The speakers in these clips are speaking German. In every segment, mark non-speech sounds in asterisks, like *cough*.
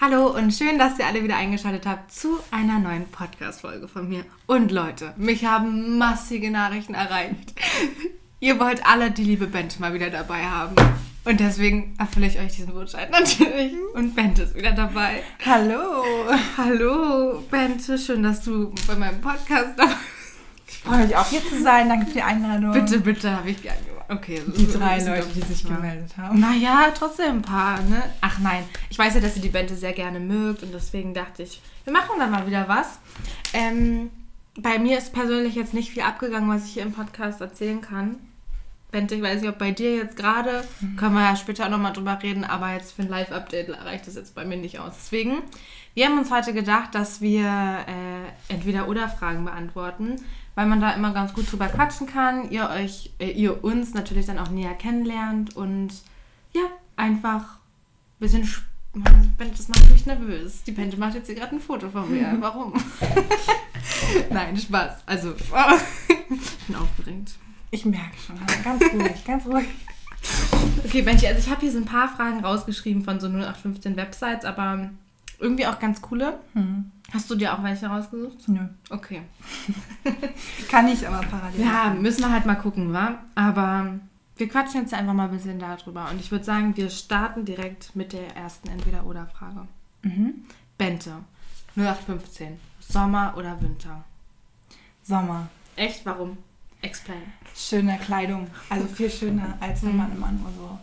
Hallo und schön, dass ihr alle wieder eingeschaltet habt zu einer neuen Podcast-Folge von mir. Und Leute, mich haben massige Nachrichten erreicht. *laughs* ihr wollt alle die liebe Bente mal wieder dabei haben. Und deswegen erfülle ich euch diesen Wunsch halt natürlich. Und Bente ist wieder dabei. Hallo. Hallo, Bente. Schön, dass du bei meinem Podcast dabei bist. Ich freue mich auch hier zu sein. Danke für die Einladung. Bitte, bitte, habe ich. Okay. Die drei Leute, die sich gemeldet haben. Naja, trotzdem ein paar, ne? Ach nein, ich weiß ja, dass ihr die Bente sehr gerne mögt und deswegen dachte ich, wir machen dann mal wieder was. Ähm, bei mir ist persönlich jetzt nicht viel abgegangen, was ich hier im Podcast erzählen kann. Bente, ich weiß nicht, ob bei dir jetzt gerade, mhm. können wir ja später auch nochmal drüber reden, aber jetzt für ein Live-Update reicht das jetzt bei mir nicht aus. Deswegen, wir haben uns heute gedacht, dass wir äh, entweder oder Fragen beantworten weil man da immer ganz gut drüber quatschen kann, ihr euch, äh, ihr uns natürlich dann auch näher kennenlernt und ja, einfach ein bisschen das macht mich nervös. Die Pente macht jetzt hier gerade ein Foto von mir. *laughs* Warum? *laughs* Nein, Spaß. Also, *laughs* ich bin aufgeregt. Ich merke schon. Ganz ruhig, ganz ruhig. Okay, Benji, also ich habe hier so ein paar Fragen rausgeschrieben von so 0815 Websites, aber irgendwie auch ganz coole. Hm. Hast du dir auch welche rausgesucht? Nö. Okay. *laughs* Kann ich aber parallel. Ja, müssen wir halt mal gucken, wa? Aber wir quatschen jetzt einfach mal ein bisschen darüber. Und ich würde sagen, wir starten direkt mit der ersten Entweder-Oder-Frage. Mhm. Bente, 0815. Sommer oder Winter? Sommer. Echt? Warum? Explain. Schöne Kleidung. Also viel schöner, als wenn mhm. man immer nur so,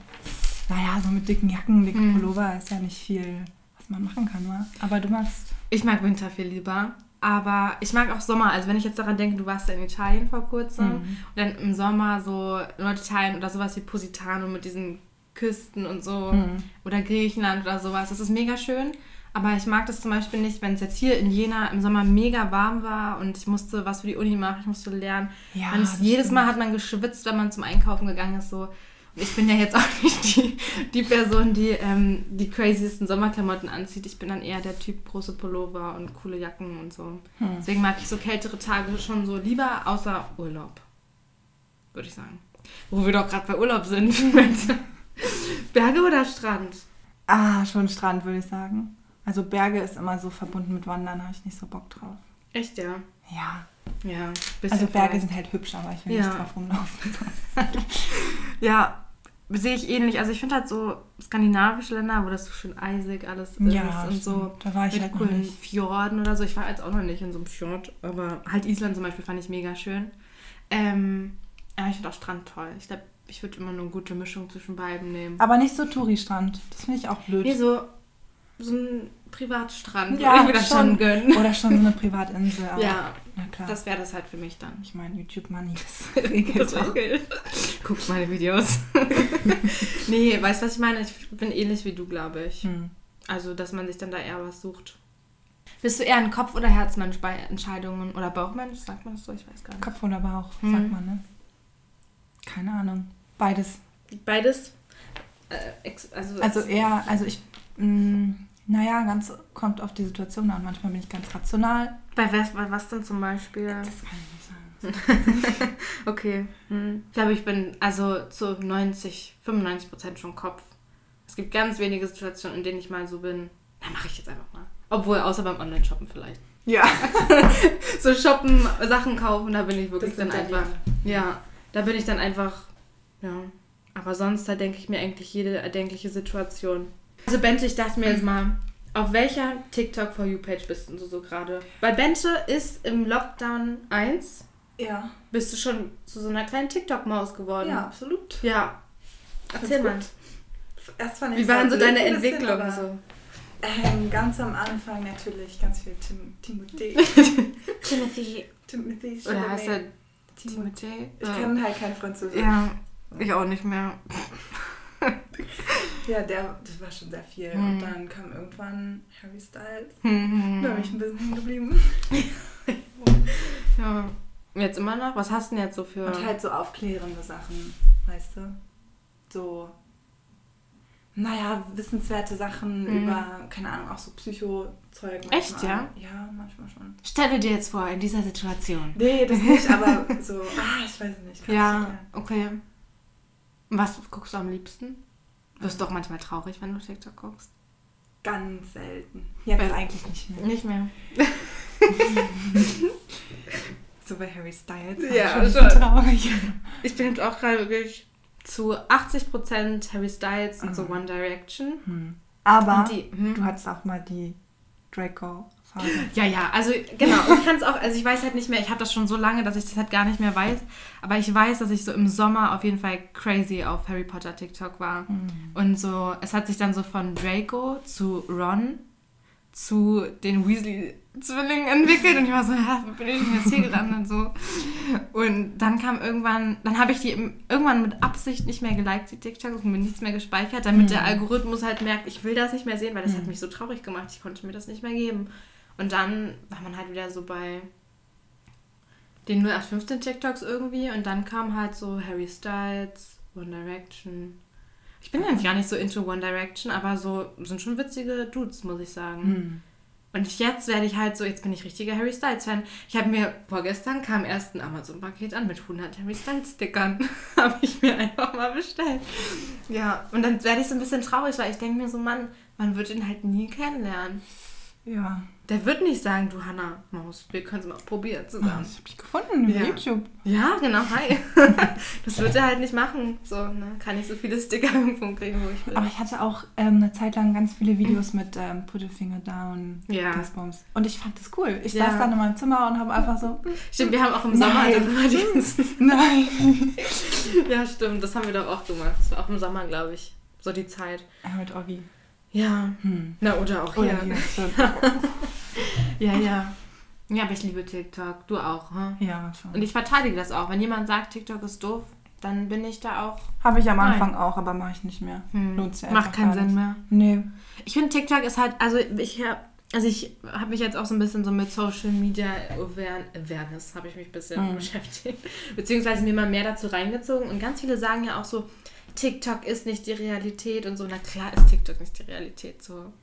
naja, so mit dicken Jacken, dicken mhm. Pullover ist ja nicht viel man machen kann, wa? Aber du magst. Ich mag Winter viel lieber. Aber ich mag auch Sommer. Also wenn ich jetzt daran denke, du warst ja in Italien vor kurzem mhm. und dann im Sommer so Norditalien oder sowas wie Positano mit diesen Küsten und so mhm. oder Griechenland oder sowas. Das ist mega schön. Aber ich mag das zum Beispiel nicht, wenn es jetzt hier in Jena im Sommer mega warm war und ich musste was für die Uni machen, ich musste lernen. Ja, jedes Mal hat man geschwitzt, wenn man zum Einkaufen gegangen ist. So, ich bin ja jetzt auch *laughs* nicht die, die Person, die ähm, die craziesten Sommerklamotten anzieht. Ich bin dann eher der Typ große Pullover und coole Jacken und so. Hm. Deswegen mag ich so kältere Tage schon so lieber, außer Urlaub. Würde ich sagen. Wo wir doch gerade bei Urlaub sind. *laughs* Berge oder Strand? Ah, schon Strand, würde ich sagen. Also Berge ist immer so verbunden mit Wandern, habe ich nicht so Bock drauf. Echt, ja? Ja. Ja. Also Berge sind halt hübsch, aber ich will ja. nicht drauf rumlaufen. *laughs* ja, sehe ich ähnlich. Also ich finde halt so skandinavische Länder, wo das so schön eisig alles ist ja, und so da war ich mit halt coolen Fjorden oder so. Ich war jetzt auch noch nicht in so einem Fjord, aber halt Island zum Beispiel fand ich mega schön. Ähm, ja, ich finde auch Strand toll. Ich glaube, ich würde immer nur eine gute Mischung zwischen beiden nehmen. Aber nicht so Touri-Strand. Das finde ich auch blöd. Nee, so, so ein Privatstrand ja, würde ich mir das schon gönnen. Oder schon so eine Privatinsel. ja, das wäre das halt für mich dann. Ich meine, YouTube Money, das *laughs* regelt das auch. Guckt meine Videos. *laughs* nee, weißt du, was ich meine? Ich bin ähnlich wie du, glaube ich. Hm. Also, dass man sich dann da eher was sucht. Bist du eher ein Kopf- oder Herzmensch bei Entscheidungen oder Bauchmensch? Sagt man das so? Ich weiß gar nicht. Kopf oder Bauch, hm. sagt man, ne? Keine Ahnung. Beides. Beides? Äh, also, also eher, also ich mh, mm, naja, ganz kommt auf die Situation an. Manchmal bin ich ganz rational. Bei was, bei was denn zum Beispiel? Das kann ich nicht sagen. *laughs* okay. Hm. Ich glaube, ich bin also zu 90, 95 Prozent schon Kopf. Es gibt ganz wenige Situationen, in denen ich mal so bin, na, mache ich jetzt einfach mal. Obwohl, außer beim Online-Shoppen vielleicht. Ja. *laughs* so shoppen, Sachen kaufen, da bin ich wirklich dann einfach. Ja, da bin ich dann einfach. Ja. Aber sonst, da denke ich mir eigentlich jede erdenkliche Situation. Also Bente, ich dachte mir jetzt mal, auf welcher TikTok For You Page bist du so gerade? Weil Bente ist im Lockdown 1. Ja. Bist du schon zu so einer kleinen TikTok-Maus geworden? Ja, absolut. Ja. Erzähl mal. Erst fand Wie waren so deine Entwicklungen so? Ähm, ganz am Anfang natürlich ganz viel Tim Timothy. *laughs* Timothy. Timothy. Oder heißt er Timothy? Ich kann halt kein Französisch. Ja, ich auch nicht mehr. Ja, der, das war schon sehr viel. Mhm. Und dann kam irgendwann Harry Styles. Mhm. Da bin ich ein bisschen hängen geblieben. ja. Jetzt immer noch? Was hast du denn jetzt so für. Und halt so aufklärende Sachen, weißt du? So, naja, wissenswerte Sachen mhm. über, keine Ahnung, auch so Psycho-Zeug. Echt, ja? Ja, manchmal schon. Stelle dir jetzt vor, in dieser Situation. Nee, das nicht, aber so, ah, ich weiß nicht. *laughs* Ja, okay. Was guckst du am liebsten? Wirst du doch manchmal traurig, wenn du TikTok guckst? ganz selten. Jetzt Weil- eigentlich nicht mehr. Nicht mehr. *laughs* So bei Harry Styles. Ja, schon schon. traurig. Ich bin jetzt auch gerade wirklich zu 80% Harry Styles und so Mhm. One Direction. Hm. Aber die, hm? du hattest auch mal die Ja, ja, also genau. Ich kann es auch, also ich weiß halt nicht mehr, ich habe das schon so lange, dass ich das halt gar nicht mehr weiß. Aber ich weiß, dass ich so im Sommer auf jeden Fall crazy auf Harry Potter TikTok war. Hm. Und so, es hat sich dann so von Draco zu Ron zu den Weasley-Zwillingen entwickelt. Und ich war so, wo bin ich denn jetzt hier gelandet? Und so. Und dann kam irgendwann, dann habe ich die irgendwann mit Absicht nicht mehr geliked, die TikToks, und mir nichts mehr gespeichert, damit Mhm. der Algorithmus halt merkt, ich will das nicht mehr sehen, weil das hat Mhm. mich so traurig gemacht. Ich konnte mir das nicht mehr geben. Und dann war man halt wieder so bei den 0815 TikToks irgendwie und dann kam halt so Harry Styles, One Direction. Ich bin ja gar nicht so into One Direction, aber so sind schon witzige Dudes, muss ich sagen. Hm. Und jetzt werde ich halt so, jetzt bin ich richtiger Harry Styles-Fan. Ich habe mir, vorgestern kam erst ein Amazon-Paket an mit 100 Harry Styles-Stickern. *laughs* habe ich mir einfach mal bestellt. Ja, und dann werde ich so ein bisschen traurig, weil ich denke mir so, Mann, man wird ihn halt nie kennenlernen. Ja. Der wird nicht sagen, du Hanna Maus, wir können es mal probieren Oh, zusammen. ich hab dich gefunden über Ja. YouTube. Ja, genau, hi. *laughs* das wird er halt nicht machen. So, ne? Kann ich so viele Sticker irgendwo kriegen, wo ich will. Aber ich hatte auch ähm, eine Zeit lang ganz viele Videos mit ähm, Put a Finger Down, Ja. Dingsbums. Und ich fand das cool. Ich Ja. saß dann in meinem Zimmer und habe einfach so, Stimmt, wir haben auch im Sommer Nein. darüber die *laughs* ganzen nein. *laughs* Ja, stimmt, das haben wir doch auch gemacht. Das war auch im Sommer, glaube ich. So die Zeit. Ja, mit Oggi. Ja. Hm. Na, oder auch Oder hier. Ja, ja. Ja, aber ich liebe TikTok. Du auch, hm? Ja, schon. Und ich verteidige das auch. Wenn jemand sagt, TikTok ist doof, dann bin ich da auch. Habe ich am Nein. Anfang auch, aber mache ich nicht mehr. Hm. Lohnt sich Macht keinen Sinn mehr. Nee. Ich finde, TikTok ist halt, also ich habe also ich habe mich jetzt auch so ein bisschen so mit Social Media Aware- Awareness habe ich mich ein bisschen Mhm. beschäftigt. Beziehungsweise mir mal mehr dazu reingezogen. Und ganz viele sagen ja auch so, TikTok ist nicht die Realität und so. Na klar ist TikTok nicht die Realität so.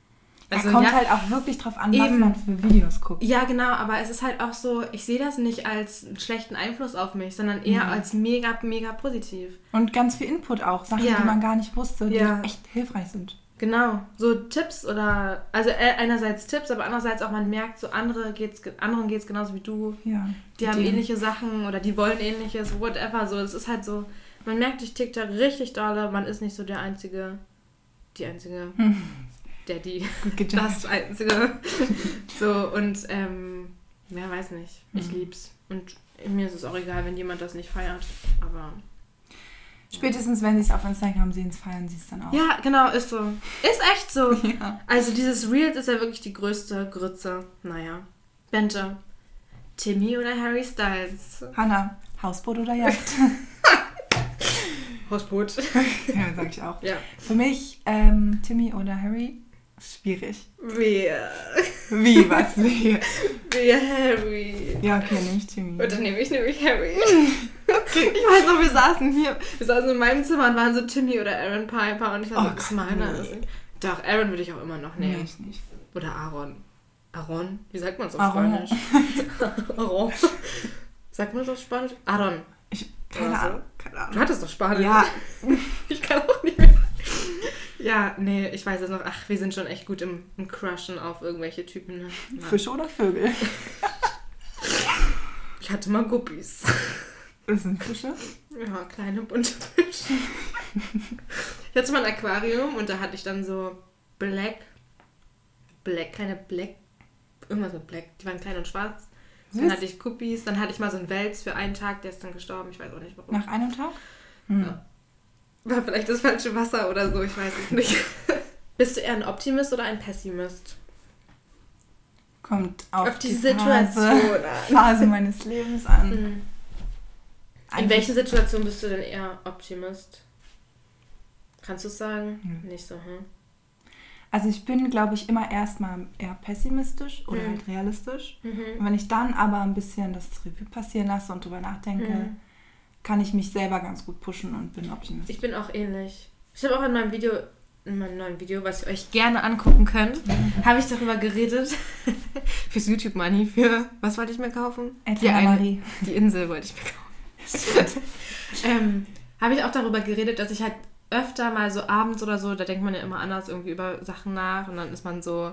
Also, kommt ja, halt auch wirklich drauf an, was Eben. man für Videos guckt. ja, genau, aber es ist halt auch so, ich sehe das nicht als einen schlechten Einfluss auf mich, sondern eher Mhm. als mega, mega positiv. Und ganz viel Input auch. Sachen, Ja. die man gar nicht wusste, die Ja. echt hilfreich sind. Genau, so Tipps oder, also äh, einerseits Tipps, aber andererseits auch man merkt, so andere geht's, ge- anderen geht es genauso wie du. Ja. Die haben Ideen. ähnliche Sachen oder die wollen ähnliches, whatever. So, es ist halt so, man merkt durch TikTok richtig dolle, man ist nicht so der Einzige, die Einzige, Hm. *laughs* der die, Gut gejudged. das Einzige. *laughs* so, und, ähm, ja, weiß nicht. Ich Mhm. lieb's. Und mir ist es auch egal, wenn jemand das nicht feiert. Aber. Spätestens, wenn sie es auf Instagram sehen, feiern sie es dann auch. Ja, genau, ist so. Ist echt so. *laughs* Ja. Also dieses Reels ist ja wirklich die größte Grütze. Naja. Bente. Timmy oder Harry Styles? Hanna, Hausboot oder Jagd? *laughs* Hausboot. ja, sag ich auch. ja. Für mich, ähm, Timmy oder Harry, schwierig. Wer? Wie, was? Wie? Wer Harry? Ja, okay, nehme ich Timmy. Und dann nehme ich nämlich Harry. *laughs* Ich weiß noch, wir saßen hier, wir saßen in meinem Zimmer und waren so Timmy oder Aaron Piper und ich war Oh ist meiner. nee. ist. Doch, Aaron würde ich auch immer noch Nee, nehmen. ich nicht. Oder Aaron. Aaron? Wie sagt man es auf Aaron. Spanisch? *laughs* Aaron. Sagt man das auf Spanisch? Aaron. Ich, keine Oder so. Ahnung. Keine Du Ahnung. hattest doch Spanisch. Ja, *laughs* Ich kann auch nicht mehr. Ja, nee, ich weiß es noch. Ach, wir sind schon echt gut im, im Crushen auf irgendwelche Typen. Ne? Fische oder Vögel? *laughs* Ich hatte mal Guppies. Das sind Fische. Ja, kleine bunte Fische. Ich hatte mal ein Aquarium und da hatte ich dann so Black, Black, kleine Black, irgendwas mit Black, die waren klein und schwarz. Dann hatte ich Guppies, dann hatte ich mal so einen Wels für einen Tag, der ist dann gestorben, ich weiß auch nicht warum. Nach einem Tag? Hm. Ja. War vielleicht das falsche Wasser oder so, ich weiß es nicht. *laughs* Bist du eher ein Optimist oder ein Pessimist? Kommt auf, Auf die, die Situation Phase, an. *laughs* Phase meines Lebens an. Mhm. In welchen Situationen bist du denn eher Optimist? Kannst du es sagen? Nö. Nicht so, hm? Also ich bin, glaube ich, immer erstmal eher pessimistisch oder Mhm. halt realistisch. Und Mhm. wenn ich dann aber ein bisschen das Revue passieren lasse und drüber nachdenke, Mhm. Kann ich mich selber ganz gut pushen und bin optimistisch. Ich bin auch ähnlich. Ich habe auch in meinem Video, in meinem neuen Video, was ihr euch gerne angucken könnt, habe ich darüber geredet. *laughs* Fürs YouTube Money, für was wollte ich mir kaufen? Die, Etwa eine, Marie. die Insel wollte ich mir kaufen. *laughs* ähm, habe ich auch darüber geredet, dass ich halt öfter mal so abends oder so, da denkt man ja immer anders irgendwie über Sachen nach und dann ist man so,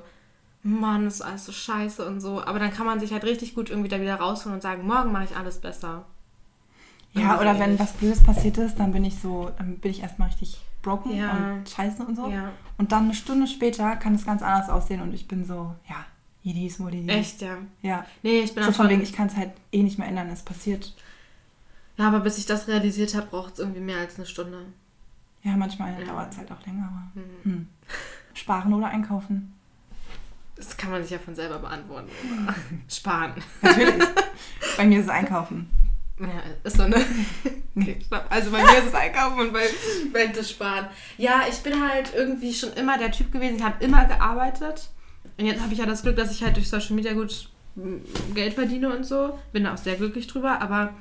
Mann, ist alles so scheiße und so. Aber dann kann man sich halt richtig gut irgendwie da wieder rausholen und sagen, morgen mache ich alles besser. Ja, oder wenn was Blödes passiert ist, dann bin ich so, dann bin ich erstmal richtig broken ja. und scheiße und so. Ja. Und dann eine Stunde später kann es ganz anders aussehen und ich bin so, ja, it is what it is. Echt, ja. Ja. Nee, ich bin so von wegen, ich kann es halt eh nicht mehr ändern, es passiert. Ja, aber bis ich das realisiert habe, braucht es irgendwie mehr als eine Stunde. Ja, manchmal ja. dauert es halt auch länger, aber mhm. hm. Sparen oder einkaufen? Das kann man sich ja von selber beantworten. *laughs* Sparen. Natürlich. Bei mir ist es Einkaufen. Ja, ist so, ne? *laughs* Okay, also bei mir ist es Einkaufen und bei Bent ist Sparen. Ja, ich bin halt irgendwie schon immer der Typ gewesen, ich habe immer gearbeitet. Und jetzt habe ich ja das Glück, dass ich halt durch Social Media gut Geld verdiene und so. Bin da auch sehr glücklich drüber, aber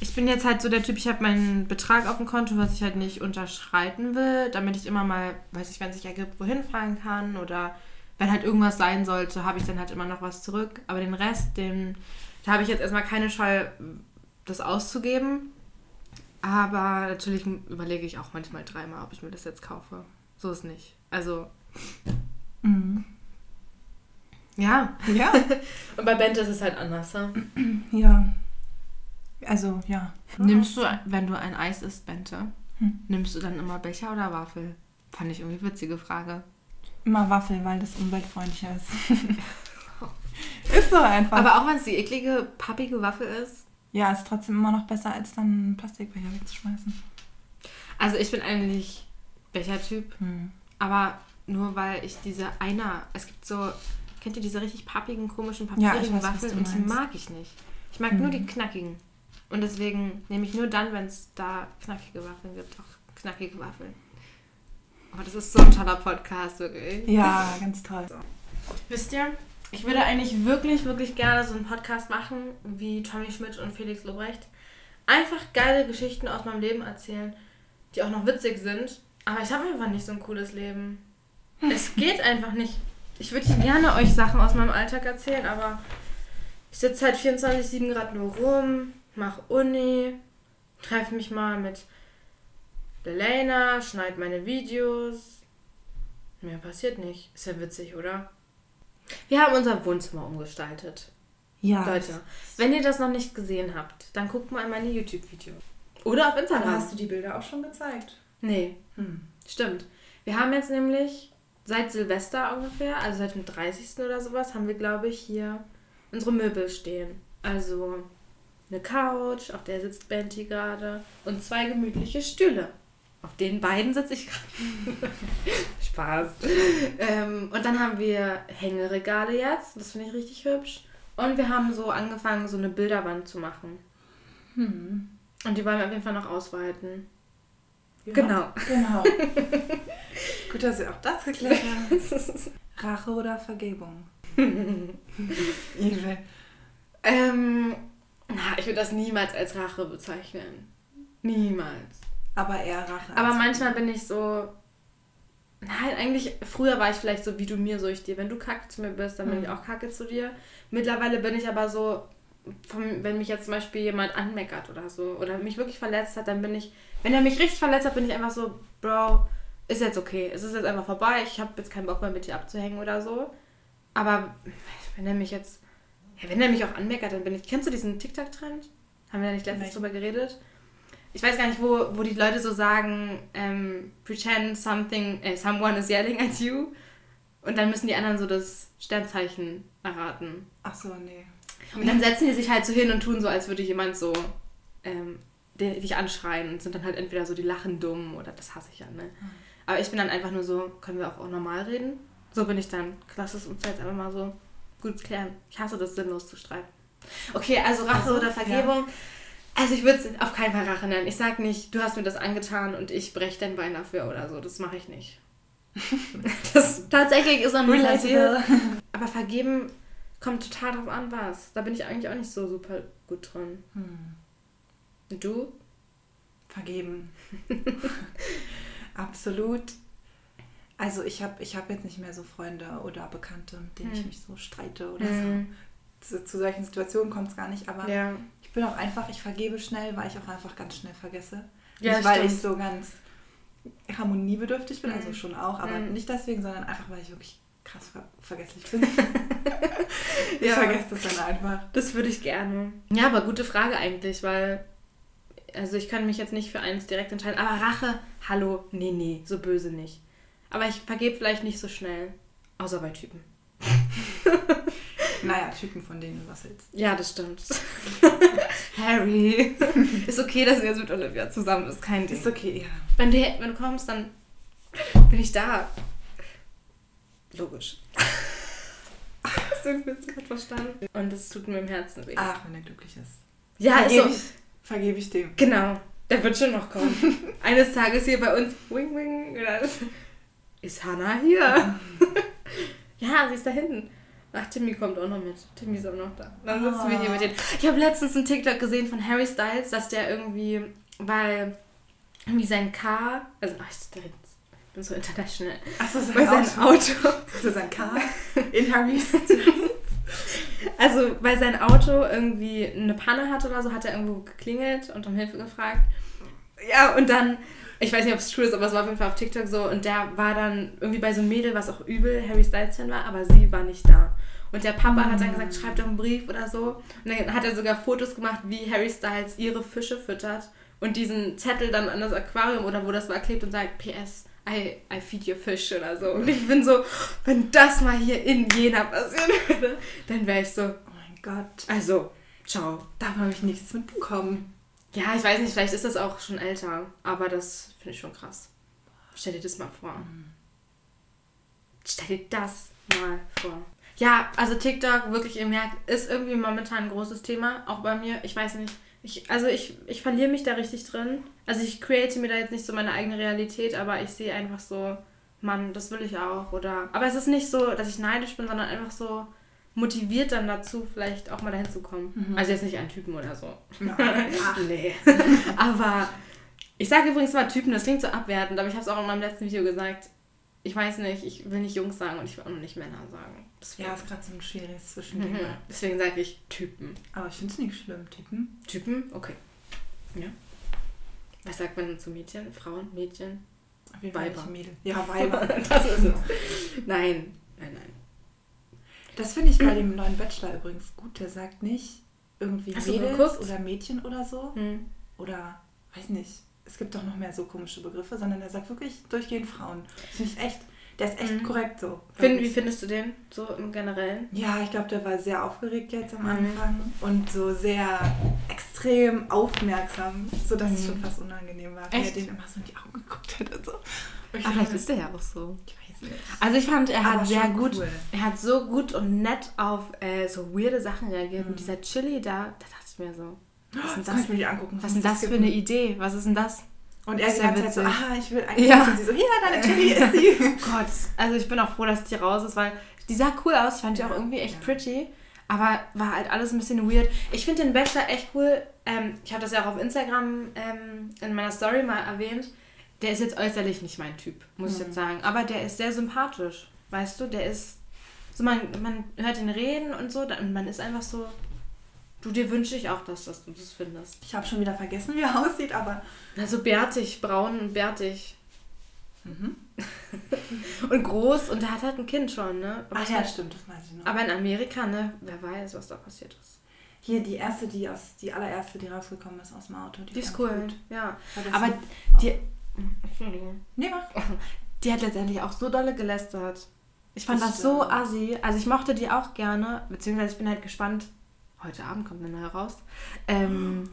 ich bin jetzt halt so der Typ, ich habe meinen Betrag auf dem Konto, was ich halt nicht unterschreiten will, damit ich immer mal, weiß ich, wenn es sich ergibt, wohin fahren kann oder wenn halt irgendwas sein sollte, habe ich dann halt immer noch was zurück. Aber den Rest, den, da habe ich jetzt erstmal keine Scheu, das auszugeben. Aber natürlich überlege ich auch manchmal dreimal, ob ich mir das jetzt kaufe. So ist nicht. Also. Mhm. Ja. Ja. *laughs* Und bei Bente ist es halt anders, ne? *clears throat* Ja. Also, ja. Nimmst du, wenn du ein Eis isst, Bente, hm. nimmst du dann immer Becher oder Waffel? Fand ich irgendwie witzige Frage. Immer Waffel, weil das umweltfreundlicher ist. *laughs* ist so einfach. Aber auch wenn es die eklige, pappige Waffel ist. Ja, ist trotzdem immer noch besser, als dann einen Plastikbecher wegzuschmeißen. Also ich bin eigentlich Bechertyp, hm. aber nur weil ich diese einer, es gibt so, kennt ihr diese richtig pappigen, komischen, papierigen ja, Waffeln und die mag ich nicht. Ich mag hm. nur die knackigen. Und deswegen nehme ich nur dann, wenn es da knackige Waffeln gibt, auch knackige Waffeln. Oh, das ist so ein toller Podcast, wirklich. Ja, ganz toll. So. Wisst ihr, ich würde eigentlich wirklich, wirklich gerne so einen Podcast machen, wie Tommy Schmidt und Felix Lobrecht. Einfach geile Geschichten aus meinem Leben erzählen, die auch noch witzig sind. Aber ich habe einfach nicht so ein cooles Leben. Es *laughs* geht einfach nicht. Ich würde gerne euch Sachen aus meinem Alltag erzählen, aber ich sitze halt 24-7 gerade nur rum, mache Uni, treffe mich mal mit Lelena, schneid meine Videos. Mehr passiert nicht. Ist ja witzig, oder? Wir haben unser Wohnzimmer umgestaltet. Ja. Leute, wenn ihr das noch nicht gesehen habt, dann guckt mal in meine YouTube-Video. Oder auf Instagram. Aber hast du die Bilder auch schon gezeigt? Nee. Hm. Stimmt. Wir haben jetzt nämlich seit Silvester ungefähr, also seit dem 30. oder sowas, haben wir, glaube ich, hier unsere Möbel stehen. Also eine Couch, auf der sitzt Benty gerade, und zwei gemütliche Stühle. Auf den beiden sitze ich gerade. *laughs* Spaß. Ähm, und dann haben wir Hängeregale jetzt. Das finde ich richtig hübsch. Und wir haben so angefangen, so eine Bilderwand zu machen. Hm. Und die wollen wir auf jeden Fall noch ausweiten. Ja, genau. Genau. *laughs* Gut, dass ihr auch das geklärt habt. Rache oder Vergebung? *laughs* ähm, na, ich würde das niemals als Rache bezeichnen. Niemals. Aber eher Rache. Aber manchmal bin ich so. Nein, eigentlich, früher war ich vielleicht so wie du mir, so ich dir. Wenn du kacke zu mir bist, dann bin mhm. ich auch kacke zu dir. Mittlerweile bin ich aber so, wenn mich jetzt zum Beispiel jemand anmeckert oder so, oder mich wirklich verletzt hat, dann bin ich, wenn er mich richtig verletzt hat, bin ich einfach so, Bro, ist jetzt okay. Es ist jetzt einfach vorbei. Ich habe jetzt keinen Bock mehr mit dir abzuhängen oder so. Aber wenn er mich jetzt, ja, wenn er mich auch anmeckert, dann bin ich, kennst du diesen TikTok-Trend? Haben wir da nicht letztens drüber geredet? Ich weiß gar nicht, wo, wo die Leute so sagen, ähm, pretend something, äh, someone is yelling at you. Und dann müssen die anderen so das Sternzeichen erraten. Ach so, nee. Und dann setzen die sich halt so hin und tun so, als würde jemand so ähm, dich anschreien und sind dann halt entweder so, die lachen dumm oder das hasse ich ja, ne? Mhm. Aber ich bin dann einfach nur so, können wir auch, auch normal reden? So bin ich dann. Lass es uns jetzt einfach mal so gut klären. Ich hasse das, sinnlos zu streiten. Okay, also Rache also, oder Vergebung. Ja. Also ich würde es auf keinen Fall Rache nennen. Ich sag nicht, du hast mir das angetan und ich breche dein Bein dafür oder so. Das mache ich nicht. *laughs* das tatsächlich ist nie passiert. Aber vergeben kommt total drauf an, was. Da bin ich eigentlich auch nicht so super gut drin. Hm. Und du? Vergeben. *laughs* Absolut. Also ich habe ich hab jetzt nicht mehr so Freunde oder Bekannte, mit denen hm. ich mich so streite oder hm. so zu, zu solchen Situationen kommt es gar nicht, aber ja. Ich bin auch einfach, ich vergebe schnell, weil ich auch einfach ganz schnell vergesse. Ja, nicht, weil ich so ganz harmoniebedürftig bin, also mhm. schon auch, aber mhm. nicht deswegen, sondern einfach, weil ich wirklich krass ver vergesslich bin. *laughs* ich ja. vergesse das dann einfach. Das würde ich gerne. Ja, aber gute Frage eigentlich, weil also ich kann mich jetzt nicht für eins direkt entscheiden, aber Rache, hallo, nee, nee, so böse nicht. Aber ich vergebe vielleicht nicht so schnell, außer bei Typen. *laughs* naja, Typen, von denen was hältst. Ja, das stimmt. *laughs* Harry. *laughs* ist okay, dass du jetzt mit Olivia zusammen bist, kein Ding. Ist okay, ja. Wenn du, wenn du kommst, dann bin ich da. Logisch. *laughs* Hast du jetzt gerade verstanden? Und es tut mir im Herzen weh. Ach, wenn er glücklich ist. Ja, vergebe ich, vergebe ich dem. Genau. Der wird schon noch kommen. Eines Tages hier bei uns, wing wing, ist Hannah hier? ja, sie ist da hinten. Ach, Timmy kommt auch noch mit. Timmy ist auch noch da. Dann sitzen oh. wir hier mit denen. Ich habe letztens einen TikTok gesehen von Harry Styles, dass der irgendwie, weil irgendwie sein Car, also ach, ich bin so international. Achso, sein bei Auto. Sein Auto. So sein Car *laughs* in Harry Styles. Also, weil sein Auto irgendwie eine Panne hatte oder so, hat er irgendwo geklingelt und um Hilfe gefragt. Ja, und dann ich weiß nicht, ob es true ist, aber es war auf jeden Fall auf TikTok so und der war dann irgendwie bei so einem Mädel, was auch übel Harry Styles Fan war, aber sie war nicht da. Und der Papa hat dann gesagt, schreib doch einen Brief oder so. Und dann hat er sogar Fotos gemacht, wie Harry Styles ihre Fische füttert und diesen Zettel dann an das Aquarium oder wo das war klebt und sagt, PS, I, I feed your fish oder so. Und ich bin so, wenn das mal hier in Jena passieren würde, dann wäre ich so, oh mein Gott. Also, ciao. Davon habe ich nichts mitbekommen. Ja, ich weiß nicht, vielleicht ist das auch schon älter, aber das finde ich schon krass. Stell dir das mal vor. Mhm. Stell dir das mal vor. Ja, also TikTok, wirklich, ihr merkt, ist irgendwie momentan ein großes Thema, auch bei mir. Ich weiß nicht. Ich, also ich, ich verliere mich da richtig drin. Also ich create mir da jetzt nicht so meine eigene Realität, aber ich sehe einfach so, Mann, das will ich auch. Oder. Aber es ist nicht so, dass ich neidisch bin, sondern einfach so, motiviert dann dazu, vielleicht auch mal dahin zu kommen. Mhm. Also jetzt nicht ein Typen oder so. *laughs* Ach, nee. aber ich sage übrigens mal Typen, das klingt so abwertend, aber ich habe es auch in meinem letzten Video gesagt. Ich weiß nicht, ich will nicht Jungs sagen und ich will auch noch nicht Männer sagen. Deswegen. Ja, ist gerade so ein schwieriges Zwischending. Mhm. Deswegen sage ich Typen. Aber ich finde es nicht schlimm, Typen. Typen? Okay. Ja. Was sagt man zu Mädchen? Frauen, Mädchen? Weiber. Mädel. Ja, *laughs* Weiber. das ist es. Nein, nein, nein. Das finde ich bei dem neuen Bachelor übrigens gut. Der sagt nicht irgendwie Hast Mädels oder Mädchen oder so. Hm. Oder, weiß nicht, es gibt doch noch mehr so komische Begriffe, sondern der sagt wirklich durchgehend Frauen. Das finde ich echt, der ist echt mhm. korrekt so. Find, wie findest du den so im Generellen? Ja, ich glaube, der war sehr aufgeregt jetzt am mhm. Anfang und so sehr extrem aufmerksam, sodass mhm. es schon fast unangenehm war, weil er den immer so in die Augen geguckt hat und so. Und Ach, vielleicht ist der ja auch so. Ich also ich fand, er hat sehr gut, cool. er hat so gut und nett auf äh, so weirde Sachen reagiert. Mhm. Und dieser Chili da, da dachte ich mir so, was ist denn das, das, angucken, was ist denn das für eine Idee? Was ist denn das? Und er ist ja Zeit so, ah, ich will eigentlich ja. und sie so, ja, deine *laughs* Chili ist sie. oh Gott, also ich bin auch froh, dass die raus ist, weil die sah cool aus, fand ich auch irgendwie echt ja. pretty. Aber war halt alles ein bisschen weird. Ich finde den Bachelor echt cool. Ähm, ich habe das ja auch auf Instagram ähm, in meiner Story mal erwähnt der ist jetzt äußerlich nicht mein Typ, muss mhm. ich jetzt sagen. Aber der ist sehr sympathisch. Weißt du, der ist. So, man, man hört ihn reden und so, und man ist einfach so. Du, dir wünsche ich auch, dass, dass du das findest. Ich habe schon wieder vergessen, wie er *laughs* aussieht, aber. Also bärtig, braun und bärtig. Mhm. *laughs* und groß und der hat halt ein Kind schon, ne? Aber Ach ja, stimmt, das weiß ich noch. Aber in Amerika, ne? Wer weiß, was da passiert ist. Hier die erste, die aus, die allererste, die rausgekommen ist aus dem Auto. Die, die ist cool, gut. ja. Aber die, Entschuldigung. Nee, mach. Die hat letztendlich auch so dolle gelästert. Ich fand das, das so assi. Also ich mochte die auch gerne, beziehungsweise ich bin halt gespannt. Heute Abend kommt eine neue raus. Ähm,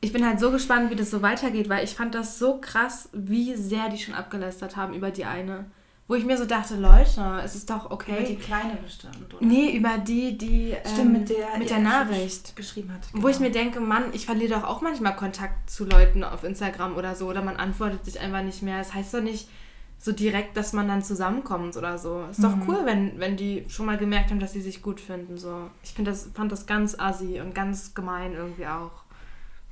ich bin halt so gespannt, wie das so weitergeht, weil ich fand das so krass, wie sehr die schon abgelästert haben über die eine. Wo ich mir so dachte, Leute, es ist doch okay. Über die kleine bestimmt, oder? Nee, über die, die Stimmt, ähm, mit der, mit der Nachricht geschrieben hat. Genau. Wo ich genau. mir denke, Mann, ich verliere doch auch manchmal Kontakt zu Leuten auf Instagram oder so. Oder man antwortet sich einfach nicht mehr. Das heißt doch nicht so direkt, dass man dann zusammenkommt oder so. Ist doch mhm. cool, wenn, wenn die schon mal gemerkt haben, dass sie sich gut finden. So. Ich das, fand das ganz assi und ganz gemein irgendwie auch.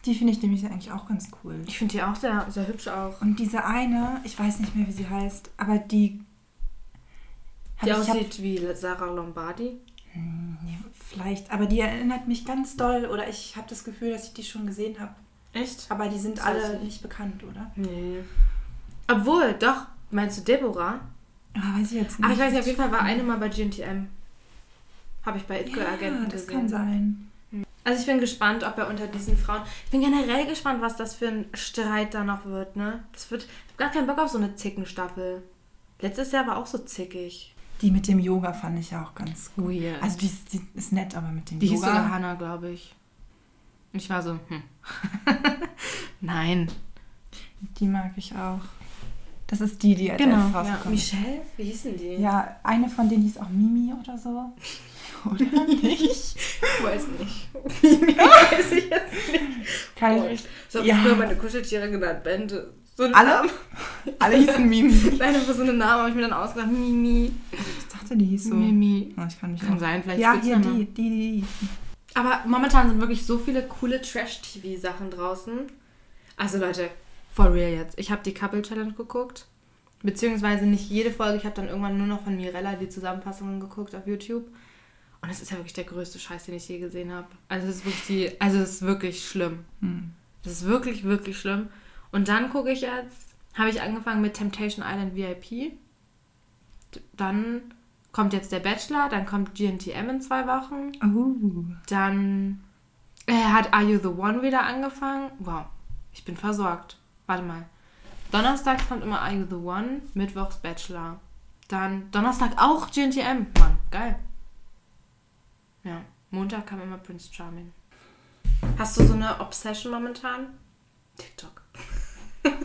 Die finde ich nämlich eigentlich auch ganz cool. Ich finde die auch sehr, sehr hübsch auch. Und diese eine, ich weiß nicht mehr, wie sie heißt, aber die die aussieht hab, wie Sarah Lombardi? Hm, vielleicht, aber die erinnert mich ganz doll oder ich habe das Gefühl, dass ich die schon gesehen habe. Echt? Aber die sind alle nicht bekannt, oder? Nee. Obwohl, doch. Meinst du Deborah? Ah, weiß ich jetzt nicht. Aber ich weiß nicht, auf jeden Fall war eine mal bei GNTM. Habe ich bei It ja, Agenten das gesehen. das kann sein. Also ich bin gespannt, ob er unter diesen Frauen... Ich bin generell gespannt, was das für ein Streit da noch wird, ne? Das wird... Ich habe gar keinen Bock auf so eine Zickenstaffel. Letztes Jahr war auch so zickig. Die mit dem Yoga fand ich auch ganz gut. Weird. Also die ist, die ist nett, aber mit dem die Yoga... Die hieß sogar Hannah, glaube ich. Und ich war so, hm. *laughs* Nein. Die mag ich auch. Das ist die, die als genau, erstes rausgekommen ja. Michelle? Wie hießen die? Ja, eine von denen hieß auch Mimi oder so. Oder nicht? ich weiß nicht. Mimi *laughs* weiß ich jetzt nicht. Kann ich. So habe ja. früher meine Kuscheltiere genannt. Bände. So Alle? Namen. *laughs* Alle hießen Mimi. *laughs* Nein, aber so einen Namen habe ich mir dann ausgedacht. Mimi. Ich dachte, die hieß so. Mimi. Oh, ich kann mich kann auch. sein, vielleicht Ja, hier, die, die, die. Aber momentan sind wirklich so viele coole Trash-TV-Sachen draußen. Also Leute, for real jetzt. Ich habe die Couple Challenge geguckt. Beziehungsweise nicht jede Folge. Ich habe dann irgendwann nur noch von Mirella die Zusammenfassungen geguckt auf YouTube. Und das ist ja wirklich der größte Scheiß, den ich je gesehen habe. Also es ist wirklich die, also es ist wirklich schlimm. Hm. Das ist wirklich, wirklich schlimm. Und dann gucke ich jetzt, habe ich angefangen mit Temptation Island VIP. Dann kommt jetzt der Bachelor, dann kommt GNTM in zwei Wochen. Uh. Dann äh, hat Are You the One wieder angefangen. Wow, ich bin versorgt. Warte mal. Donnerstags kommt immer Are You the One, Mittwochs Bachelor. Dann Donnerstag auch GNTM. Mann, geil. Ja, Montag kam immer Prince Charming. Hast du so eine Obsession momentan? TikTok.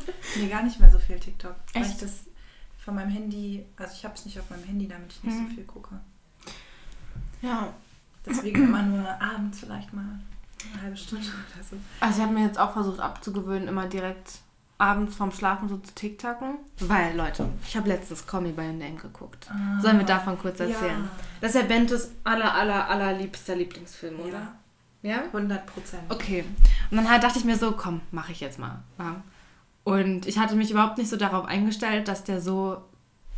*laughs* nee, gar nicht mehr so viel TikTok. Echt? Weil ich das von meinem Handy, also ich habe es nicht auf meinem Handy, damit ich nicht mhm. so viel gucke. Ja. Deswegen immer nur abends vielleicht mal eine halbe Stunde oder so. Also ich habe mir jetzt auch versucht abzugewöhnen, immer direkt abends vorm Schlafen so zu TikToken. Weil, Leute, ich habe letztes Call Me By Your Name geguckt. Ah, Sollen wir davon kurz erzählen? Ja. Das ist ja Bentes aller, aller, allerliebster Lieblingsfilm, oder? Ja. Ja? 100 Prozent. Okay. Und dann halt dachte ich mir so, komm, mache ich jetzt mal. Ja. Und ich hatte mich überhaupt nicht so darauf eingestellt, dass der so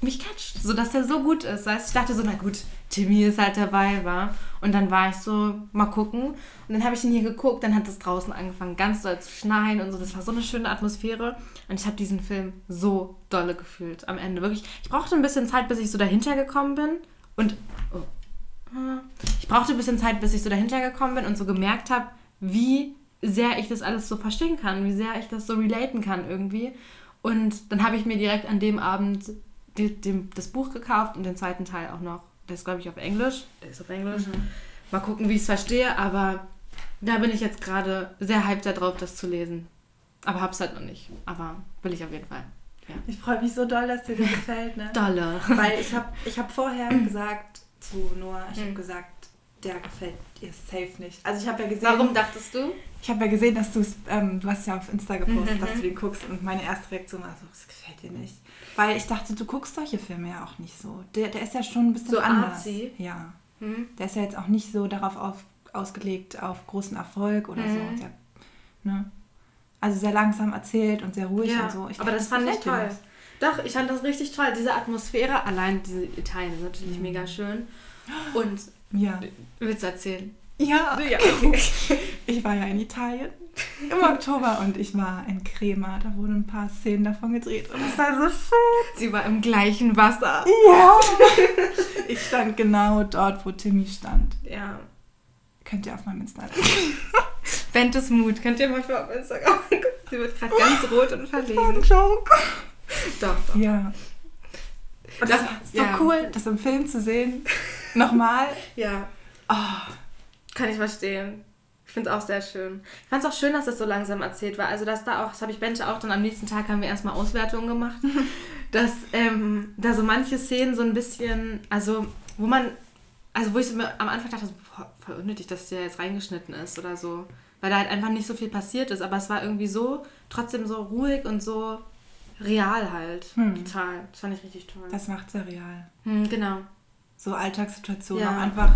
mich catcht, so dass der so gut ist. Heißt, ich dachte so, na gut, Timmy ist halt dabei, war. Und dann war ich so, mal gucken. Und dann habe ich ihn hier geguckt, dann hat es draußen angefangen, ganz doll zu schneien und so. Das war so eine schöne Atmosphäre. Und ich habe diesen Film so dolle gefühlt am Ende. Wirklich, ich brauchte ein bisschen Zeit, bis ich so dahinter gekommen bin. Und oh, ich brauchte ein bisschen Zeit, bis ich so dahinter gekommen bin und so gemerkt habe, wie sehr ich das alles so verstehen kann, wie sehr ich das so relaten kann irgendwie. Und dann habe ich mir direkt an dem Abend die, die, das Buch gekauft und den zweiten Teil auch noch. Der ist, glaube ich, auf Englisch. Der ist auf Englisch. Mhm. Mal gucken, wie ich es verstehe, aber da bin ich jetzt gerade sehr hyped darauf, das zu lesen. Aber hab's halt noch nicht. Aber will ich auf jeden Fall. Ja. Ich freue mich so doll, dass dir das gefällt, ne? *laughs* Dolle. Weil ich habe ich hab vorher *clears throat* gesagt zu Noah, ich habe gesagt, der gefällt dir safe nicht. Also ich habe ja gesehen. Warum dachtest du? Ich habe ja gesehen, dass du es, ähm, du hast ja auf Insta gepostet, mhm. dass du den guckst und meine erste Reaktion war so, das gefällt dir nicht. Weil ich dachte, du guckst solche Filme ja auch nicht so. Der, der ist ja schon ein bisschen so anders. Artsy. Ja. Mhm. Der ist ja jetzt auch nicht so darauf auf, ausgelegt, auf großen Erfolg oder mhm. so. Der, ne? Also sehr langsam erzählt und sehr ruhig ja, und so. Ich aber das fand ich toll. Doch, ich fand das richtig toll. Diese Atmosphäre, allein diese Italien ist natürlich mhm. mega schön. *gasps* Und ja. Willst du erzählen? Ja. ja. *laughs* Ich war ja in Italien im Oktober und ich war in Crema. Da wurden ein paar Szenen davon gedreht und es war so schön. Sie war im gleichen Wasser. Ja. *laughs* Ich stand genau dort, wo Timmy stand. Ja. Könnt ihr auf meinem Instagram. *laughs* Bentes Mut. Könnt ihr manchmal auf Instagram gucken. Sie wird gerade ganz rot und verlegen. Doch, doch. Ja. Und das, das war so ja. cool, das im Film zu sehen. Nochmal? *laughs* ja. Oh. Kann ich verstehen. Ich finde es auch sehr schön. Ich fand es auch schön, dass das so langsam erzählt war. Also, dass da auch, das habe ich Bente auch dann am nächsten Tag haben wir erstmal Auswertungen gemacht, *laughs* dass ähm, da so manche Szenen so ein bisschen, also, wo man, also, wo ich so am Anfang dachte, boah, voll unnötig, dass der jetzt reingeschnitten ist oder so. Weil da halt einfach nicht so viel passiert ist. Aber es war irgendwie so, trotzdem so ruhig und so real halt. Hm. Total. Das fand ich richtig toll. Das macht sehr real. Hm, genau so Alltagssituationen ja. auch einfach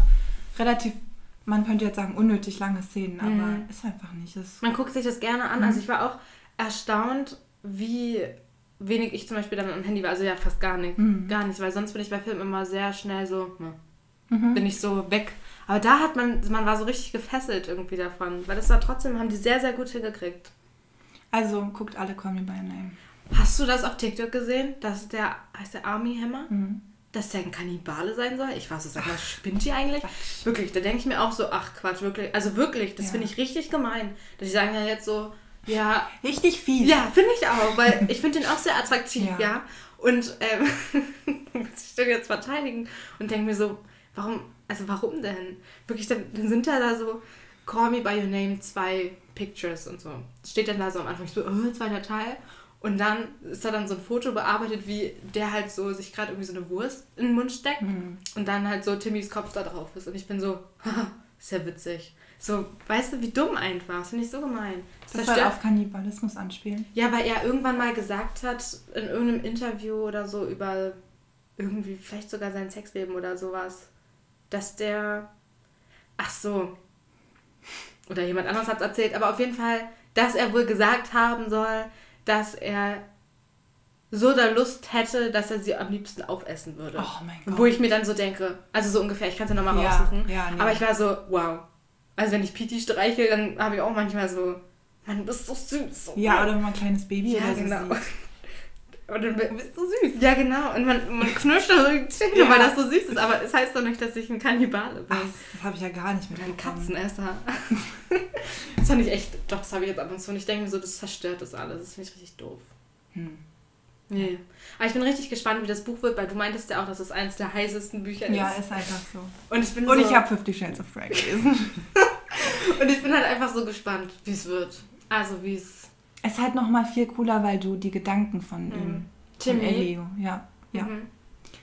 relativ, man könnte jetzt sagen, unnötig lange Szenen, aber mhm. ist einfach nicht. Es man guckt sich das gerne an. Mhm. Also ich war auch erstaunt, wie wenig ich zum Beispiel dann am Handy war. Also ja, fast gar nicht. Mhm. Gar nicht, weil sonst bin ich bei Filmen immer sehr schnell so, ne, bin ich so weg. Aber da hat man, man war so richtig gefesselt irgendwie davon, weil das war trotzdem, haben die sehr, sehr gut hingekriegt. Also guckt alle Call Me By Name. Hast du das auf TikTok gesehen? Das ist der, heißt der Army Hammer? Mhm. Dass der ein Kannibale sein soll? Ich war so, sag mal, spinnt die eigentlich? Quatsch. Wirklich, da denke ich mir auch so, ach Quatsch, wirklich. Also wirklich, das ja. finde ich richtig gemein. Dass die sagen ja jetzt so, ja. Richtig fies. Ja, finde ich auch, weil *laughs* ich finde den auch sehr attraktiv, ja. ja? Und ähm, *laughs* ich den jetzt verteidigen und denke mir so, warum, also warum denn? Wirklich, dann, dann sind da da so Call Me By Your Name zwei Pictures und so. Steht dann da so am Anfang, ich so, oh, zweiter Teil. Und dann ist da dann so ein Foto bearbeitet, wie der halt so sich gerade irgendwie so eine Wurst in den Mund steckt mhm. und dann halt so Timmys Kopf da drauf ist. Und ich bin so, ist ja witzig. So, weißt du, wie dumm einfach. Das finde ich so gemein. Das, das soll auf Kannibalismus anspielen. Ja, weil er irgendwann mal gesagt hat, in irgendeinem Interview oder so über irgendwie vielleicht sogar sein Sexleben oder sowas, dass der. Ach so. Oder jemand anderes hat es erzählt, aber auf jeden Fall, dass er wohl gesagt haben soll, dass er so da Lust hätte, dass er sie am liebsten aufessen würde. Oh mein Gott. Wo ich mir dann so denke, also so ungefähr, ich kann es ja nochmal ja, raussuchen. Ja, nee. Aber ich war so, wow. Also wenn ich Piti streiche, dann habe ich auch manchmal so, Mann, du bist so süß. Ja, oder wenn man ein kleines Baby ja, oder so genau. Sieht. Und dann bist du süß. Ja, genau. Und man, man knirscht da so die Zähne, ja. weil das so süß ist. Aber es heißt doch nicht, dass ich ein Kannibale bin. Ach, das habe ich ja gar nicht mitbekommen. Ein Katzenesser. *laughs* das fand ich echt, doch, das habe ich jetzt ab und zu. Und ich denke mir so, das zerstört das alles. Das finde ich richtig doof. Hm. Nee. Aber ich bin richtig gespannt, wie das Buch wird, weil du meintest ja auch, dass es eines der heißesten Bücher ist. Ja, ist einfach so. Und ich bin Und so, ich habe Fifty Shades of Grey gelesen. *laughs* und ich bin halt einfach so gespannt, wie es wird. Also wie es es ist halt nochmal viel cooler, weil du die Gedanken von mhm. ihm. Timmy. Von Elio, ja. ja. Mhm.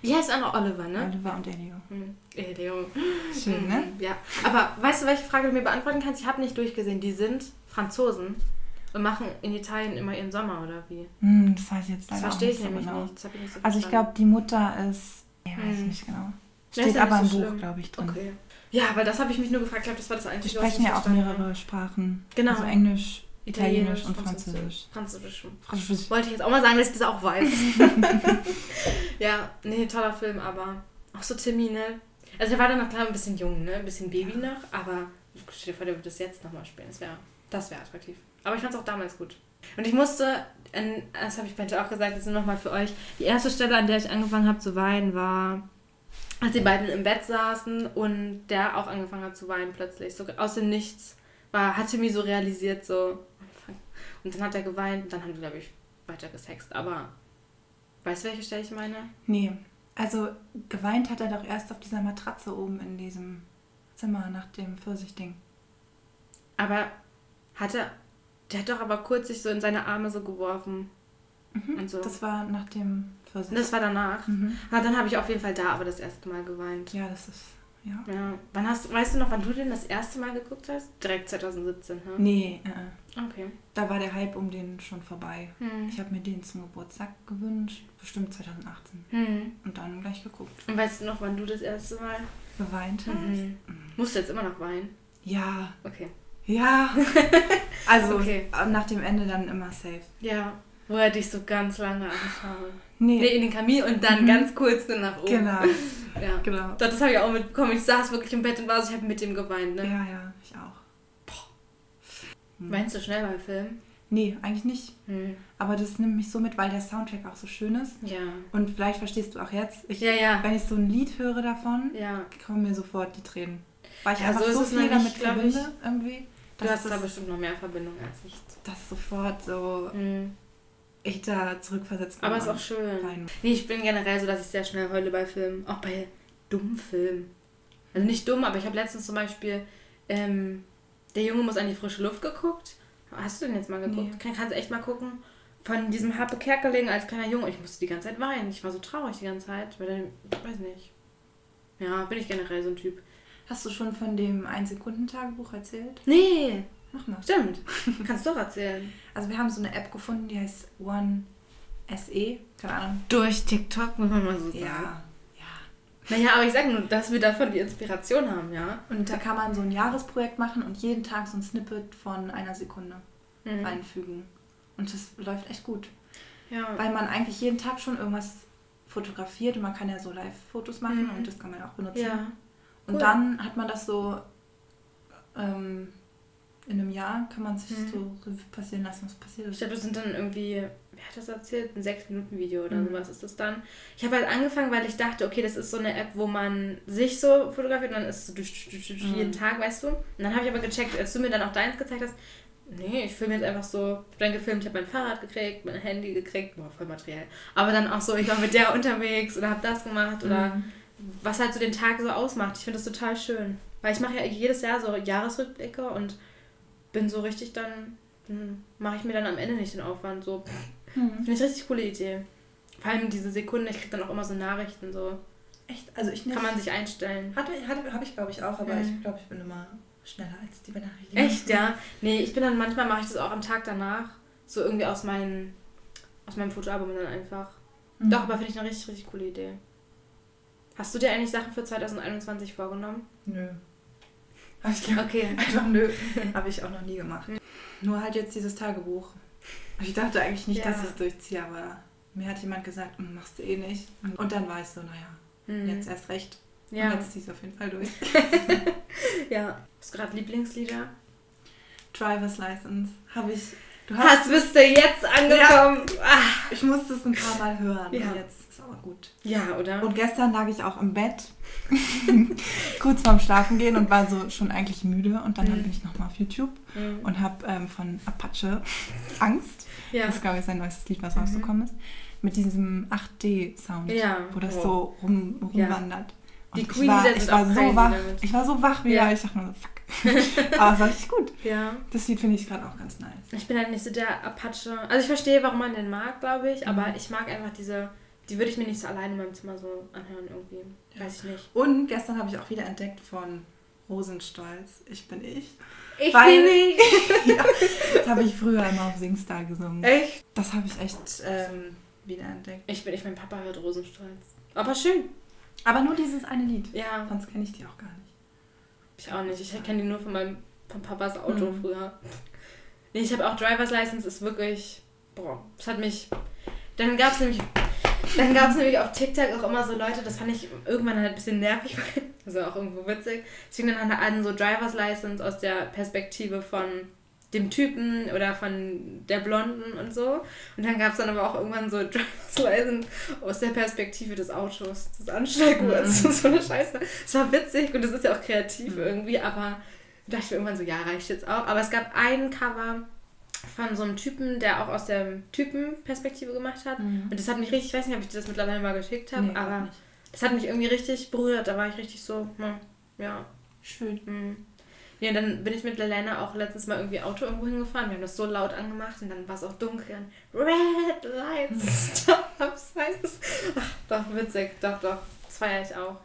Wie heißt auch noch Oliver, ne? Oliver und Elio. Mhm. Elio. Schön, mhm. ne? Ja. Aber weißt du, welche Frage du mir beantworten kannst? Ich habe nicht durchgesehen. Die sind Franzosen und machen in Italien immer ihren Sommer, oder wie? Mm, das weiß ich jetzt leider Das verstehe ich nämlich genau. nicht. Ich nicht so also ich glaube, die Mutter ist... Ich weiß mhm. nicht genau. Steht aber im so Buch, glaube ich, drin. Okay. Ja, weil das habe ich mich nur gefragt. Ich glaube, das war das Einzige, Die sprechen ja auch mehrere Sprachen. Genau. Also Englisch, Italienisch, und Französisch. Französisch. Französisch. Wollte ich jetzt auch mal sagen, dass ich das auch weiß. *laughs* ja, nee, toller Film, aber auch so Timmy, ne? Also der war dann noch klar ein bisschen jung, ne? Ein bisschen Baby ja. noch, aber stell dir vor, der würde das jetzt nochmal spielen. Das wäre das wär attraktiv. Aber ich fand es auch damals gut. Und ich musste, das habe ich Bente auch gesagt, das ist nochmal für euch, die erste Stelle, an der ich angefangen habe zu weinen, war, als die beiden im Bett saßen und der auch angefangen hat zu weinen plötzlich. So aus dem Nichts war, hatte mir so realisiert, so, und dann hat er geweint und dann haben die, glaube ich, weiter gesext. Aber weißt du, welche Stelle ich meine? Nee. Also geweint hat er doch erst auf dieser Matratze oben in diesem Zimmer nach dem Pfirsichding. Aber hat er. Der hat doch aber kurz sich so in seine Arme so geworfen. Mhm, und so. Das war nach dem Pfirsich. Das war danach. Mhm. Ah, dann habe ich auf jeden Fall da aber das erste Mal geweint. Ja, das ist. Ja. ja. Wann hast, weißt du noch, wann du den das erste Mal geguckt hast? Direkt 2017, hm? Nee, äh. Okay. Da war der Hype um den schon vorbei. Hm. Ich habe mir den zum Geburtstag gewünscht, bestimmt 2018. Hm. Und dann gleich geguckt. Und weißt du noch, wann du das erste Mal geweint hast? Mhm. Mhm. Musst du jetzt immer noch weinen? Ja. Okay. Ja. *laughs* also okay. nach dem Ende dann immer safe. Ja. Wo er dich so ganz lange anschaut. Nee. nee, in den Kamin und dann mhm. ganz kurz nur nach oben. Genau. *laughs* ja, genau. Das, das habe ich auch mitbekommen. Ich saß wirklich im Bett und war so, ich habe mit dem geweint, ne? Ja, ja, ich auch. Boah. Hm. Weinst du schnell beim Film? Nee, eigentlich nicht. Hm. Aber das nimmt mich so mit, weil der Soundtrack auch so schön ist. Ja. Und vielleicht verstehst du auch jetzt, ich, ja, ja. wenn ich so ein Lied höre davon, ja. kommen mir sofort die Tränen. Weil ich ja, einfach so, so viel damit verbinde, ich, irgendwie. Du hast da bestimmt noch mehr Verbindung als ich. Das sofort so... Hm ich da zurückversetzt Aber ist auch schön. Rein. Nee, ich bin generell so, dass ich sehr schnell heule bei Filmen. Auch bei dummen Filmen. Also nicht dumm, aber ich habe letztens zum Beispiel ähm, Der Junge muss an die frische Luft geguckt. Hast du den jetzt mal geguckt? Nee. Kann, kannst du echt mal gucken. Von diesem Harpe Kerkeling als kleiner Junge. Ich musste die ganze Zeit weinen. Ich war so traurig die ganze Zeit. Weil dann, ich weiß nicht. Ja, bin ich generell so ein Typ. Hast du schon von dem Ein-Sekunden-Tagebuch erzählt? Nee. Mach mal. Stimmt. *laughs* Kannst du doch erzählen. Also wir haben so eine App gefunden, die heißt One SE. Keine Ahnung. Durch TikTok, muss man mal so sagen. Ja. Naja, aber ich sage nur, dass wir davon die Inspiration haben, ja. Und da kann man so ein Jahresprojekt machen und jeden Tag so ein Snippet von einer Sekunde mhm. einfügen. Und das läuft echt gut. Ja. Weil man eigentlich jeden Tag schon irgendwas fotografiert und man kann ja so Live-Fotos machen mhm. und das kann man auch benutzen. Ja. Und dann hat man das so ähm, in einem Jahr kann man sich mhm. so passieren lassen, was passiert ist. Ich glaube, das sind dann irgendwie, wer hat das erzählt? Ein 6-Minuten-Video oder mhm. sowas ist das dann. Ich habe halt angefangen, weil ich dachte, okay, das ist so eine App, wo man sich so fotografiert und dann ist es so mhm. jeden Tag, weißt du? Und dann habe ich aber gecheckt, als du mir dann auch deins gezeigt hast, nee, ich filme jetzt einfach so, ich dann gefilmt, ich habe mein Fahrrad gekriegt, mein Handy gekriegt, boah, voll materiell. Aber dann auch so, ich war mit der *laughs* unterwegs oder habe das gemacht oder mhm. was halt so den Tag so ausmacht. Ich finde das total schön. Weil ich mache ja jedes Jahr so Jahresrückblicke und bin so richtig dann, hm, mache ich mir dann am Ende nicht den Aufwand. So. Mhm. Finde ich richtig coole Idee. Vor allem diese Sekunden, ich kriege dann auch immer so Nachrichten so. Echt? Also ich nicht. Kann man sich einstellen. Hatte, hatte, habe ich glaube ich auch, aber mhm. ich glaube, ich bin immer schneller als die Benachrichtigung. Echt, ja? Nee, ich bin dann, manchmal mache ich das auch am Tag danach. So irgendwie aus, meinen, aus meinem Fotoalbum dann einfach. Mhm. Doch, aber finde ich eine richtig, richtig coole Idee. Hast du dir eigentlich Sachen für 2021 vorgenommen? Nö. Habe ich gemacht. Okay. *laughs* Einfach nö. *laughs* Habe ich auch noch nie gemacht. Nur halt jetzt dieses Tagebuch. Ich dachte eigentlich nicht, ja. dass ich es durchziehe, aber mir hat jemand gesagt, hm, machst du eh nicht. Und dann war ich so, naja, mhm. jetzt erst recht. Ja. Und jetzt ziehst du auf jeden Fall durch. *laughs* ja. Hast du gerade Lieblingslieder? Driver's License. Habe ich. Du hast, hast bist du jetzt angekommen. Ja. Ah. Ich musste es ein paar Mal hören. Ja. Jetzt ist aber gut. Ja, oder? Und gestern lag ich auch im Bett, *laughs* kurz vorm Schlafen gehen und war so schon eigentlich müde. Und dann mhm. bin ich nochmal auf YouTube mhm. und habe ähm, von Apache *laughs* Angst. Ja. Das ist, glaube ich, sein neuestes Lied, was mhm. rausgekommen ist. Mit diesem 8D-Sound, ja. wo das oh. so rum, rumwandert. Die Queen ich war, ich war so wach. Damit. Ich war so wach wieder. Ja. Ich dachte nur so, fuck. *laughs* Aber es war richtig gut. Ja. Das Lied finde ich gerade auch ganz nice. Ich bin halt nicht so der Apache. Also ich verstehe, warum man den mag, glaube ich. Aber mhm. ich mag einfach diese. Die würde ich mir nicht so alleine in meinem Zimmer so anhören irgendwie. Ja. Weiß ich nicht. Und gestern habe ich auch wieder entdeckt von Rosenstolz. Ich bin ich. Ich Weil, bin ich. *laughs* ja, das habe ich früher immer auf Singstar gesungen. Echt? Das habe ich echt ähm, wieder entdeckt. Ich bin ich, mein Papa hört Rosenstolz. Aber schön. Aber nur dieses eine Lied. Ja. Sonst kenne ich die auch gar nicht. Ich auch nicht. Ich kenne die nur von meinem von Papas Auto mhm. früher. Nee, ich habe auch Driver's License, ist wirklich. Boah, das hat mich. Dann gab es nämlich. Dann gab es nämlich auf TikTok auch immer so Leute, das fand ich irgendwann halt ein bisschen nervig, *laughs* also auch irgendwo witzig. Es fing dann an, so Driver's License aus der Perspektive von dem Typen oder von der Blonden und so. Und dann gab es dann aber auch irgendwann so *laughs* Driver's License aus der Perspektive des Autos, des Anschlaggurts. Mhm. so eine Scheiße. Es war witzig und es ist ja auch kreativ mhm. irgendwie, aber dachte ich irgendwann so, ja, reicht jetzt auch. Aber es gab ein Cover von so einem Typen, der auch aus der Typenperspektive gemacht hat. Mhm. Und das hat mich richtig, ich weiß nicht, ob ich dir das mittlerweile mal geschickt habe, nee, aber das hat mich irgendwie richtig berührt. Da war ich richtig so, hm, ja. Schön. Ja, dann bin ich mit Lelena auch letztens mal irgendwie Auto irgendwo hingefahren. Wir haben das so laut angemacht und dann war es auch dunkel. Und Red Lights, *laughs* Stop Signs. Ach, doch, witzig. Doch, doch. Das feiere ich auch.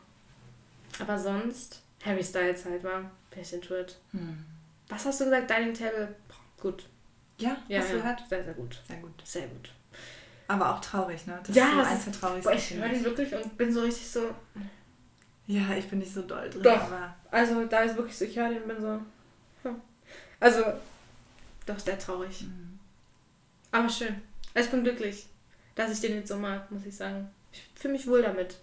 Aber sonst, Harry Styles halt war. Bin ich Hm. Was hast du gesagt? Dining Table? Gut. Ja, ja hast ja. du gehört? Sehr, sehr gut. Sehr gut. Sehr gut. Aber auch traurig, ne? Das ja, ist so eins der traurigsten. Ich höre ihn wirklich und bin so richtig so. Ja, ich bin nicht so doll drin. Doch. Aber also da ist wirklich so, ich höre den bin so. Hm. Also, doch sehr traurig. Mhm. Aber schön. Ich bin glücklich, dass ich den jetzt so mag, muss ich sagen. Ich fühle mich wohl damit.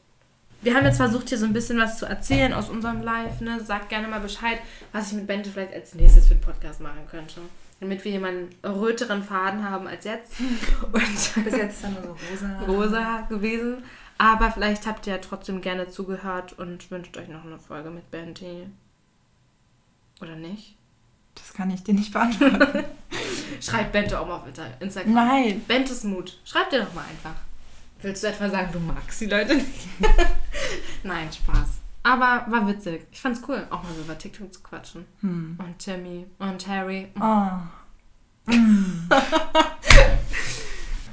Wir haben jetzt versucht, hier so ein bisschen was zu erzählen aus unserem Live. Ne? Sagt gerne mal Bescheid, was ich mit Bente vielleicht als nächstes für den Podcast machen könnte. Damit wir hier mal einen röteren Faden haben als jetzt. *laughs* Und Bis jetzt ist er nur so rosa. Rosa gewesen. Aber vielleicht habt ihr ja trotzdem gerne zugehört und wünscht euch noch eine Folge mit Benty. Oder nicht? Das kann ich dir nicht beantworten. *laughs* Schreibt Bente auch mal auf Instagram. Nein. Bentes Mut. Schreibt dir doch mal einfach. Willst du etwa sagen, du magst die Leute nicht? *laughs* Nein, Spaß. Aber war witzig. Ich fand's cool, auch mal über TikTok zu quatschen. Hm. Und Timmy und Harry. Oh. *laughs* Mm.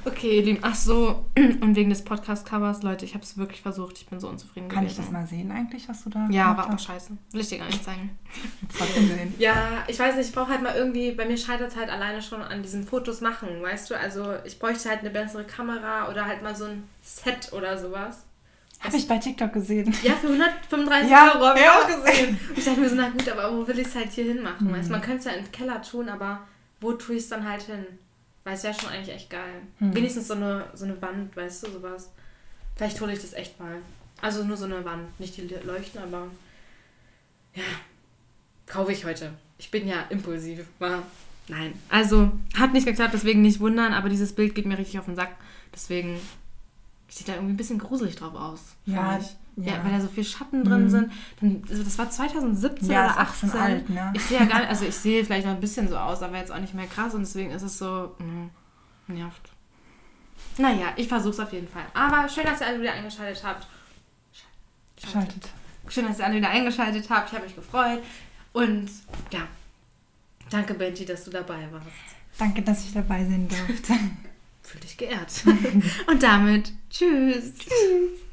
Okay, ihr Lieben. Ach so, *clears throat* und wegen des Podcast-Covers, Leute, ich habe es wirklich versucht. Ich bin so unzufrieden Kann gewesen. ich das mal sehen eigentlich, was du da Ja, war aber scheiße. Will ich dir gar nicht zeigen. *laughs* Trotzdem sehen. Ja, ich weiß nicht, ich brauche halt mal irgendwie, bei mir scheitert es halt alleine schon an diesen Fotos machen, weißt du? Also ich bräuchte halt eine bessere Kamera oder halt mal so ein Set oder sowas. Habe ich bei TikTok gesehen. Ja, für 135 *laughs* ja, Euro habe ich ja. auch gesehen. Und ich dachte mir so, na gut, aber wo will ich es halt hier hinmachen? Mhm. Weißt? Man könnte es ja im Keller tun, aber wo tue ich es dann halt hin? Weil es wäre schon eigentlich echt geil. Hm. Wenigstens so eine, so eine Wand, weißt du, sowas. Vielleicht hole ich das echt mal. Also nur so eine Wand, nicht die Leuchten, aber ja, kaufe ich heute. ich bin ja impulsiv, war. Nein. Also, hat nicht geklappt, deswegen nicht wundern, aber dieses Bild geht mir richtig auf den Sack. Deswegen sieht da irgendwie ein bisschen gruselig drauf aus. Ja, ja. Ja. weil da so viel Schatten drin mhm. sind. Dann, also das war 2017 ja, oder 18. Schon alt, ne? Ich sehe ja *laughs* gar nicht, also ich sehe vielleicht noch ein bisschen so aus, aber jetzt auch nicht mehr krass und deswegen ist es so, mh, nervt. Naja, ich versuche es auf jeden Fall. Aber schön, dass ihr alle wieder eingeschaltet habt. Schaltet. Schaltet. Schön, dass ihr alle wieder eingeschaltet habt. Ich habe mich gefreut. Und ja, danke Benji, dass du dabei warst. Danke, dass ich dabei sein durfte. *laughs* Fühl dich geehrt. *laughs* Und damit tschüss. Tschüss.